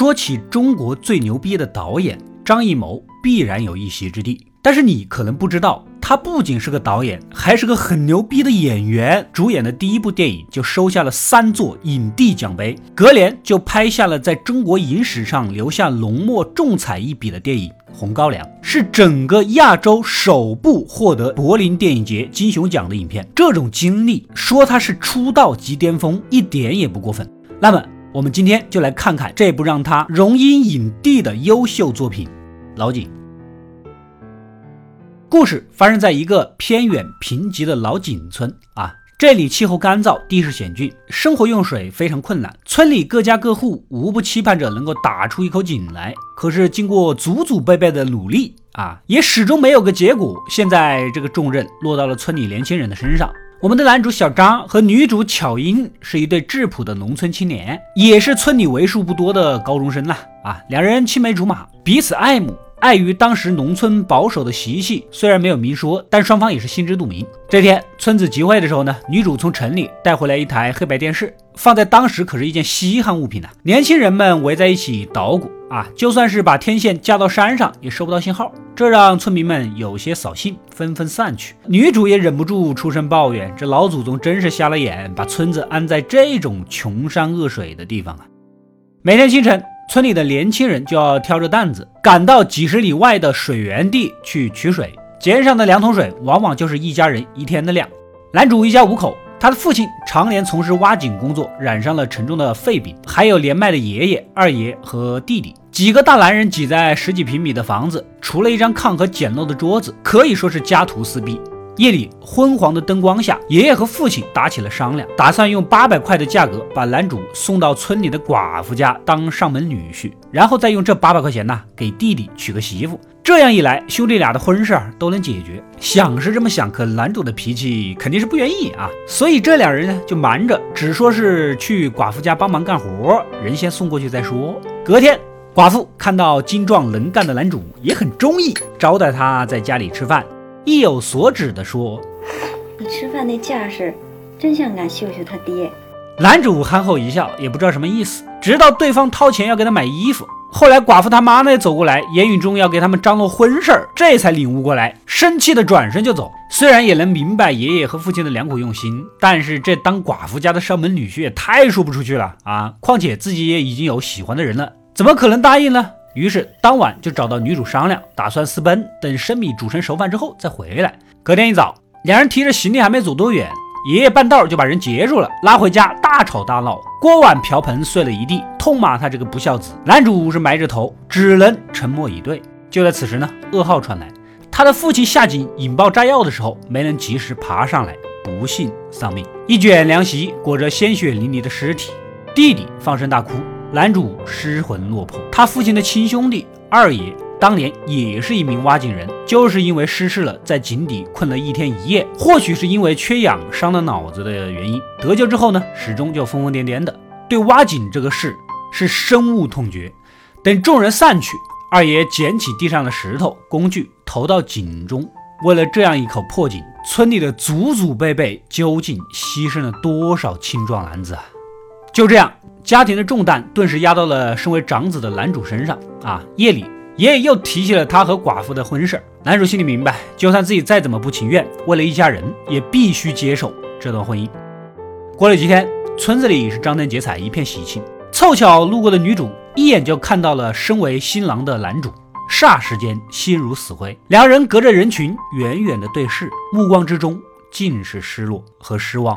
说起中国最牛逼的导演张艺谋，必然有一席之地。但是你可能不知道，他不仅是个导演，还是个很牛逼的演员。主演的第一部电影就收下了三座影帝奖杯，隔年就拍下了在中国影史上留下浓墨重彩一笔的电影《红高粱》，是整个亚洲首部获得柏林电影节金熊奖的影片。这种经历，说他是出道即巅峰，一点也不过分。那么。我们今天就来看看这部让他荣膺影帝的优秀作品《老井》。故事发生在一个偏远贫瘠的老井村啊，这里气候干燥，地势险峻，生活用水非常困难。村里各家各户无不期盼着能够打出一口井来，可是经过祖祖辈辈的努力啊，也始终没有个结果。现在这个重任落到了村里年轻人的身上。我们的男主小张和女主巧英是一对质朴的农村青年，也是村里为数不多的高中生呐。啊，两人青梅竹马，彼此爱慕。碍于当时农村保守的习气，虽然没有明说，但双方也是心知肚明。这天村子集会的时候呢，女主从城里带回来一台黑白电视，放在当时可是一件稀罕物品呐。年轻人们围在一起捣鼓啊，就算是把天线架到山上，也收不到信号，这让村民们有些扫兴，纷纷散去。女主也忍不住出声抱怨：“这老祖宗真是瞎了眼，把村子安在这种穷山恶水的地方啊！”每天清晨。村里的年轻人就要挑着担子赶到几十里外的水源地去取水，肩上的两桶水往往就是一家人一天的量。男主一家五口，他的父亲常年从事挖井工作，染上了沉重的肺病，还有年迈的爷爷、二爷和弟弟，几个大男人挤在十几平米的房子，除了一张炕和简陋的桌子，可以说是家徒四壁。夜里昏黄的灯光下，爷爷和父亲打起了商量，打算用八百块的价格把男主送到村里的寡妇家当上门女婿，然后再用这八百块钱呢给弟弟娶个媳妇。这样一来，兄弟俩的婚事儿都能解决。想是这么想，可男主的脾气肯定是不愿意啊，所以这两人呢就瞒着，只说是去寡妇家帮忙干活，人先送过去再说。隔天，寡妇看到精壮能干的男主，也很中意，招待他在家里吃饭。意有所指地说：“你吃饭那架势，真像俺秀秀他爹。”男主憨厚一笑，也不知道什么意思。直到对方掏钱要给他买衣服，后来寡妇他妈呢走过来，言语中要给他们张罗婚事儿，这才领悟过来，生气的转身就走。虽然也能明白爷爷和父亲的良苦用心，但是这当寡妇家的上门女婿也太说不出去了啊！况且自己也已经有喜欢的人了，怎么可能答应呢？于是当晚就找到女主商量，打算私奔，等生米煮成熟饭之后再回来。隔天一早，两人提着行李还没走多远，爷爷半道就把人截住了，拉回家大吵大闹，锅碗瓢盆碎了一地，痛骂他这个不孝子。男主是埋着头，只能沉默以对。就在此时呢，噩耗传来，他的父亲下井引爆炸药的时候没能及时爬上来，不幸丧命。一卷凉席裹着鲜血淋漓的尸体，弟弟放声大哭。男主失魂落魄，他父亲的亲兄弟二爷当年也是一名挖井人，就是因为失事了，在井底困了一天一夜，或许是因为缺氧伤了脑子的原因。得救之后呢，始终就疯疯癫癫的，对挖井这个事是深恶痛绝。等众人散去，二爷捡起地上的石头工具，投到井中。为了这样一口破井，村里的祖祖辈辈究竟牺牲了多少青壮男子啊？就这样。家庭的重担顿时压到了身为长子的男主身上啊！夜里，爷爷又提起了他和寡妇的婚事。男主心里明白，就算自己再怎么不情愿，为了一家人，也必须接受这段婚姻。过了几天，村子里是张灯结彩，一片喜庆。凑巧路过的女主一眼就看到了身为新郎的男主，霎时间心如死灰。两人隔着人群远远的对视，目光之中尽是失落和失望。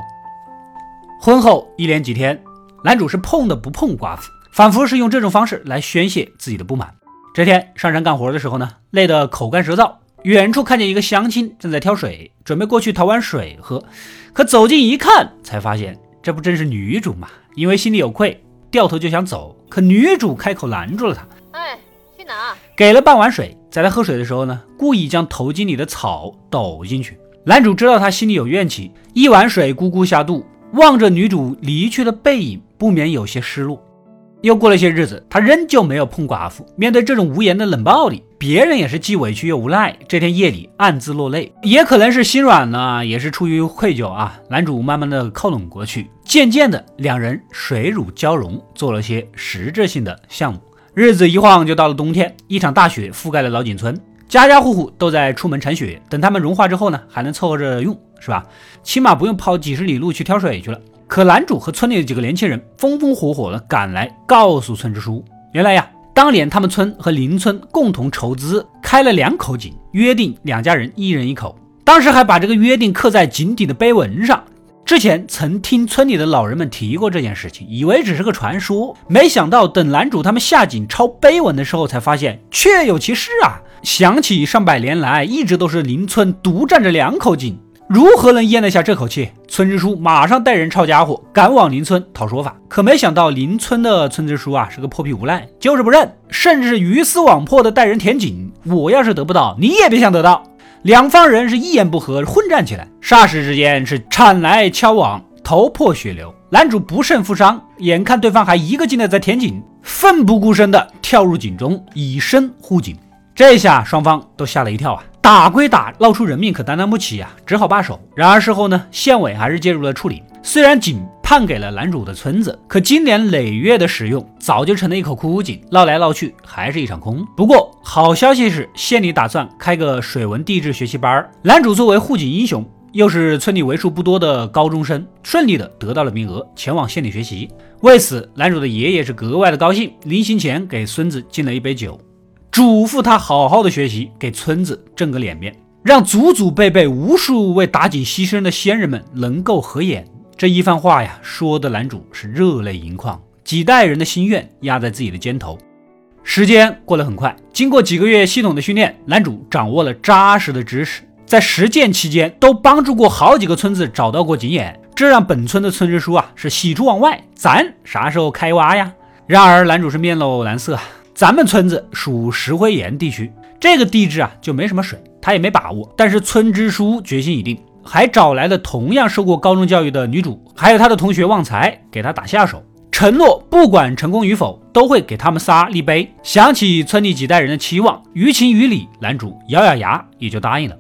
婚后一连几天。男主是碰都不碰寡妇，仿佛是用这种方式来宣泄自己的不满。这天上山干活的时候呢，累得口干舌燥，远处看见一个乡亲正在挑水，准备过去讨碗水喝。可走近一看，才发现这不正是女主吗？因为心里有愧，掉头就想走，可女主开口拦住了他：“哎，去哪？”给了半碗水，在他喝水的时候呢，故意将头巾里的草抖进去。男主知道他心里有怨气，一碗水咕咕下肚。望着女主离去的背影，不免有些失落。又过了些日子，他仍旧没有碰寡妇。面对这种无言的冷暴力，别人也是既委屈又无奈。这天夜里暗自落泪，也可能是心软了，也是出于愧疚啊。男主慢慢的靠拢过去，渐渐的，两人水乳交融，做了些实质性的项目。日子一晃就到了冬天，一场大雪覆盖了老井村，家家户户都在出门铲雪，等它们融化之后呢，还能凑合着用，是吧？起码不用跑几十里路去挑水去了。可男主和村里的几个年轻人风风火火的赶来，告诉村支书，原来呀，当年他们村和邻村共同筹资开了两口井，约定两家人一人一口，当时还把这个约定刻在井底的碑文上。之前曾听村里的老人们提过这件事情，以为只是个传说，没想到等男主他们下井抄碑文的时候，才发现确有其事啊！想起上百年来一直都是邻村独占着两口井，如何能咽得下这口气？村支书马上带人抄家伙，赶往邻村讨说法。可没想到邻村的村支书啊是个泼皮无赖，就是不认，甚至是鱼死网破的带人填井。我要是得不到，你也别想得到。两方人是一言不合混战起来，霎时之间是铲来敲往，头破血流。男主不慎负伤，眼看对方还一个劲的在填井，奋不顾身的跳入井中，以身护井。这下双方都吓了一跳啊！打归打，闹出人命可担当不起啊，只好罢手。然而事后呢，县委还是介入了处理。虽然井判给了男主的村子，可经年累月的使用，早就成了一口枯井，闹来闹去还是一场空。不过好消息是，县里打算开个水文地质学习班，男主作为护井英雄，又是村里为数不多的高中生，顺利的得到了名额，前往县里学习。为此，男主的爷爷是格外的高兴，临行前给孙子敬了一杯酒，嘱咐他好好的学习，给村子挣个脸面，让祖祖辈辈无数为打井牺牲的先人们能够合眼。这一番话呀，说的男主是热泪盈眶，几代人的心愿压在自己的肩头。时间过得很快，经过几个月系统的训练，男主掌握了扎实的知识，在实践期间都帮助过好几个村子找到过井眼，这让本村的村支书啊是喜出望外。咱啥时候开挖呀？然而男主是面露难色，咱们村子属石灰岩地区，这个地质啊就没什么水，他也没把握。但是村支书决心已定。还找来了同样受过高中教育的女主，还有他的同学旺财给他打下手，承诺不管成功与否，都会给他们仨立碑。想起村里几代人的期望，于情于理，男主咬咬牙也就答应了。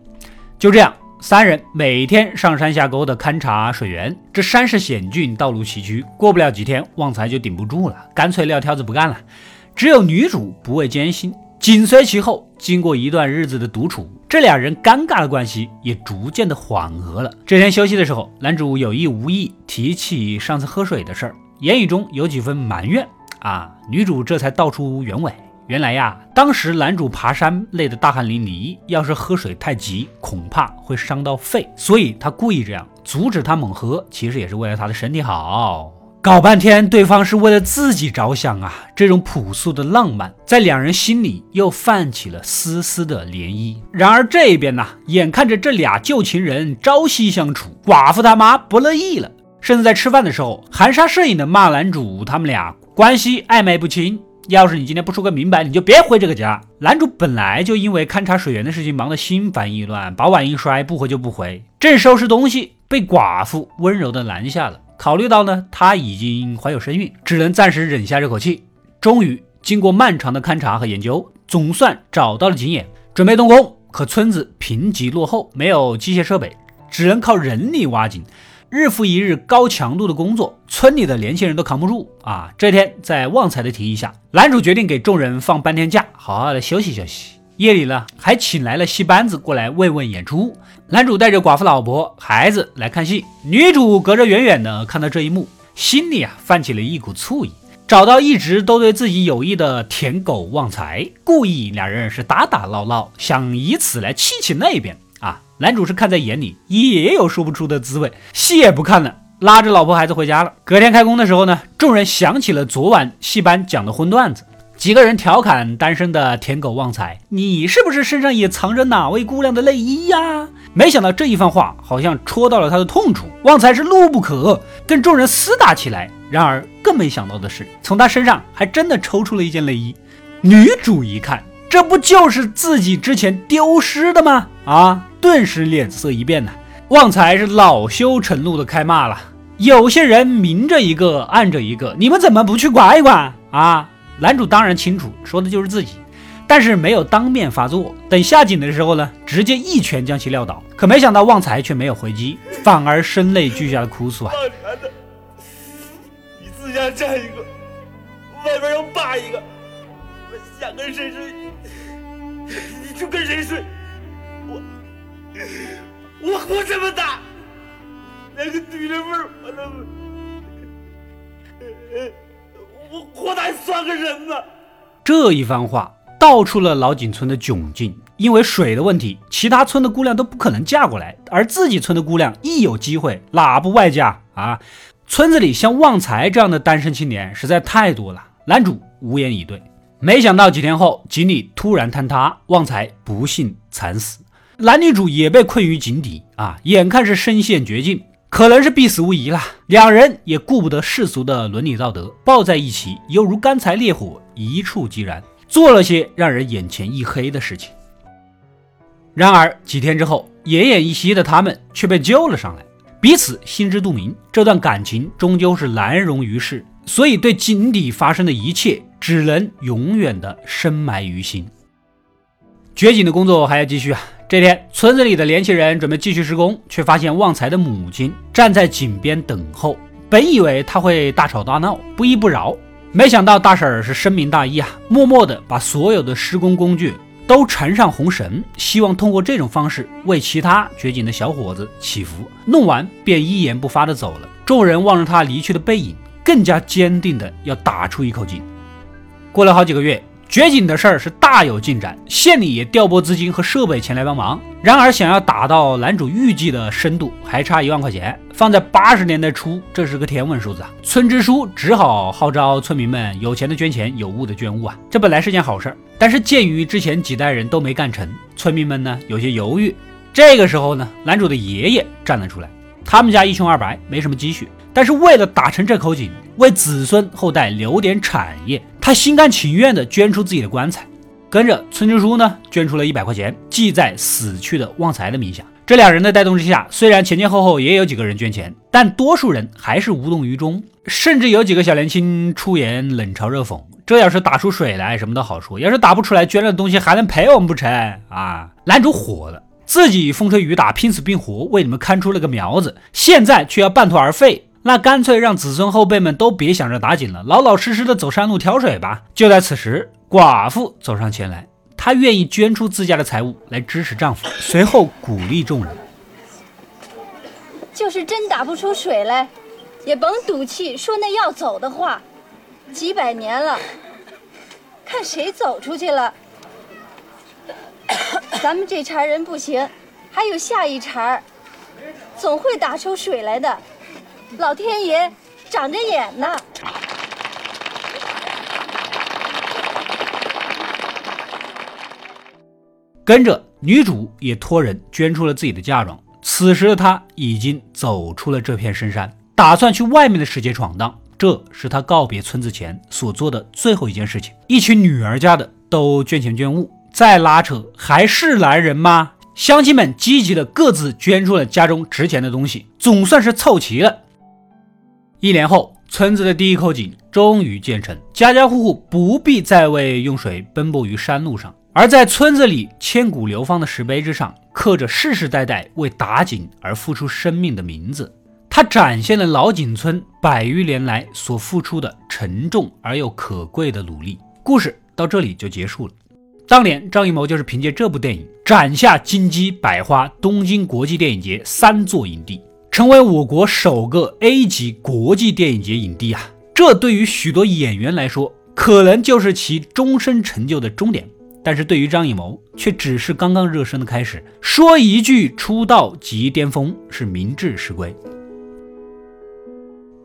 就这样，三人每天上山下沟的勘察水源。这山势险峻，道路崎岖，过不了几天，旺财就顶不住了，干脆撂挑子不干了。只有女主不畏艰辛。紧随其后，经过一段日子的独处，这俩人尴尬的关系也逐渐的缓和了。这天休息的时候，男主有意无意提起上次喝水的事儿，言语中有几分埋怨啊。女主这才道出原委，原来呀，当时男主爬山累得大汗淋漓，要是喝水太急，恐怕会伤到肺，所以他故意这样阻止他猛喝，其实也是为了他的身体好。搞半天，对方是为了自己着想啊！这种朴素的浪漫，在两人心里又泛起了丝丝的涟漪。然而这边呢，眼看着这俩旧情人朝夕相处，寡妇他妈不乐意了，甚至在吃饭的时候含沙射影的骂男主他们俩关系暧昧不清。要是你今天不说个明白，你就别回这个家。男主本来就因为勘察水源的事情忙得心烦意乱，把碗一摔，不回就不回。正收拾东西，被寡妇温柔的拦下了。考虑到呢，她已经怀有身孕，只能暂时忍下这口气。终于，经过漫长的勘察和研究，总算找到了井眼，准备动工。可村子贫瘠落后，没有机械设备，只能靠人力挖井。日复一日高强度的工作，村里的年轻人都扛不住啊！这天，在旺财的提议下，男主决定给众人放半天假，好好的休息休息。夜里呢，还请来了戏班子过来慰问演出。男主带着寡妇老婆、孩子来看戏，女主隔着远远的看到这一幕，心里啊泛起了一股醋意。找到一直都对自己有意的舔狗旺财，故意两人是打打闹闹，想以此来气气那边啊。男主是看在眼里，也有说不出的滋味，戏也不看了，拉着老婆孩子回家了。隔天开工的时候呢，众人想起了昨晚戏班讲的荤段子。几个人调侃单身的舔狗旺财：“你是不是身上也藏着哪位姑娘的内衣呀？”没想到这一番话好像戳到了他的痛处，旺财是怒不可遏，跟众人厮打起来。然而更没想到的是，从他身上还真的抽出了一件内衣。女主一看，这不就是自己之前丢失的吗？啊！顿时脸色一变呐，旺财是恼羞成怒的开骂了：“有些人明着一个，暗着一个，你们怎么不去管一管啊？”男主当然清楚，说的就是自己，但是没有当面发作。等下井的时候呢，直接一拳将其撂倒。可没想到旺财却没有回击，反而声泪俱下的哭诉啊！你自家占一个，外边又霸一个，想跟谁睡你就跟谁睡。我我活这么大，连个女人味儿我都我活的还算个人吗？这一番话道出了老井村的窘境。因为水的问题，其他村的姑娘都不可能嫁过来，而自己村的姑娘一有机会，哪不外嫁啊？村子里像旺财这样的单身青年实在太多了。男主无言以对。没想到几天后，井里突然坍塌，旺财不幸惨死，男女主也被困于井底啊，眼看是身陷绝境，可能是必死无疑了。两人也顾不得世俗的伦理道德，抱在一起，犹如干柴烈火，一触即燃，做了些让人眼前一黑的事情。然而几天之后，奄奄一息的他们却被救了上来，彼此心知肚明，这段感情终究是难容于世，所以对井底发生的一切只能永远的深埋于心。掘井的工作还要继续啊！这天，村子里的年轻人准备继续施工，却发现旺财的母亲站在井边等候。本以为他会大吵大闹，不依不饶，没想到大婶儿是深明大义啊，默默的把所有的施工工具。都缠上红绳，希望通过这种方式为其他掘井的小伙子祈福。弄完便一言不发的走了。众人望着他离去的背影，更加坚定的要打出一口井。过了好几个月。掘井的事儿是大有进展，县里也调拨资金和设备前来帮忙。然而，想要打到男主预计的深度，还差一万块钱。放在八十年代初，这是个天文数字啊！村支书只好号召村民们有钱的捐钱，有物的捐物啊！这本来是件好事儿，但是鉴于之前几代人都没干成，村民们呢有些犹豫。这个时候呢，男主的爷爷站了出来，他们家一穷二白，没什么积蓄。但是为了打成这口井，为子孙后代留点产业，他心甘情愿地捐出自己的棺材。跟着村支书呢，捐出了一百块钱，记在死去的旺财的名下。这两人的带动之下，虽然前前后后也有几个人捐钱，但多数人还是无动于衷，甚至有几个小年轻出言冷嘲热讽：“这要是打出水来，什么都好说；要是打不出来，捐了东西还能赔我们不成？”啊，男主火了，自己风吹雨打，拼死拼活为你们看出了个苗子，现在却要半途而废。那干脆让子孙后辈们都别想着打井了，老老实实的走山路挑水吧。就在此时，寡妇走上前来，她愿意捐出自家的财物来支持丈夫，随后鼓励众人：就是真打不出水来，也甭赌气说那要走的话。几百年了，看谁走出去了。咱们这茬人不行，还有下一茬，总会打出水来的。老天爷长着眼呢。跟着女主也托人捐出了自己的嫁妆。此时的她已经走出了这片深山，打算去外面的世界闯荡。这是她告别村子前所做的最后一件事情。一群女儿家的都捐钱捐物，再拉扯还是男人吗？乡亲们积极的各自捐出了家中值钱的东西，总算是凑齐了。一年后，村子的第一口井终于建成，家家户户不必再为用水奔波于山路上，而在村子里千古流芳的石碑之上，刻着世世代代为打井而付出生命的名字。它展现了老井村百余年来所付出的沉重而又可贵的努力。故事到这里就结束了。当年张艺谋就是凭借这部电影斩下金鸡、百花、东京国际电影节三座影帝。成为我国首个 A 级国际电影节影帝啊！这对于许多演员来说，可能就是其终身成就的终点。但是对于张艺谋，却只是刚刚热身的开始。说一句出道即巅峰，是名至实归。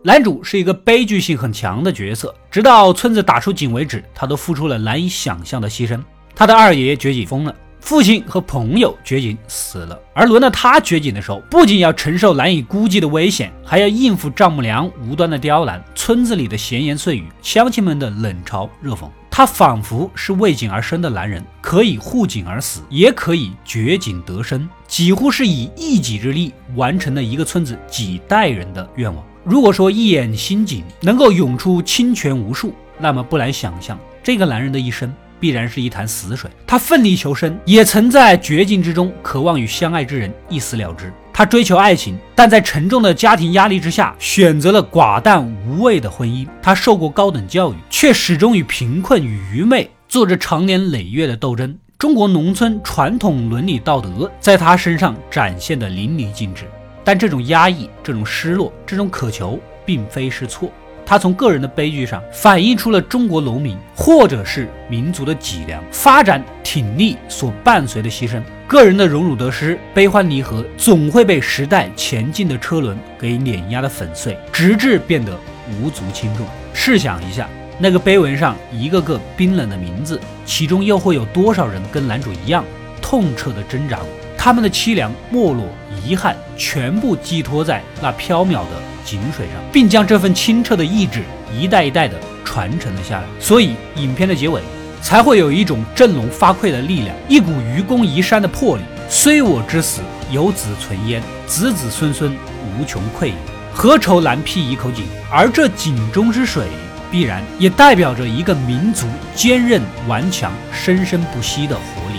男主是一个悲剧性很强的角色，直到村子打出井为止，他都付出了难以想象的牺牲。他的二爷掘井疯了。父亲和朋友掘井死了，而轮到他掘井的时候，不仅要承受难以估计的危险，还要应付丈母娘无端的刁难、村子里的闲言碎语、乡亲们的冷嘲热讽。他仿佛是为井而生的男人，可以护井而死，也可以掘井得生，几乎是以一己之力完成了一个村子几代人的愿望。如果说一眼新井能够涌出清泉无数，那么不难想象，这个男人的一生。必然是一潭死水。他奋力求生，也曾在绝境之中渴望与相爱之人一死了之。他追求爱情，但在沉重的家庭压力之下，选择了寡淡无味的婚姻。他受过高等教育，却始终与贫困与愚昧做着长年累月的斗争，中国农村传统伦理道德在他身上展现的淋漓尽致。但这种压抑、这种失落、这种渴求，并非是错。他从个人的悲剧上反映出了中国农民或者是民族的脊梁、发展挺立所伴随的牺牲。个人的荣辱得失、悲欢离合，总会被时代前进的车轮给碾压的粉碎，直至变得无足轻重。试想一下，那个碑文上一个个冰冷的名字，其中又会有多少人跟男主一样痛彻的挣扎？他们的凄凉、没落、遗憾，全部寄托在那缥缈的井水上，并将这份清澈的意志一代一代的传承了下来。所以，影片的结尾。才会有一种振聋发聩的力量，一股愚公移山的魄力。虽我之死，有子存焉，子子孙孙无穷匮也。何愁难辟一口井？而这井中之水，必然也代表着一个民族坚韧顽强、生生不息的活力。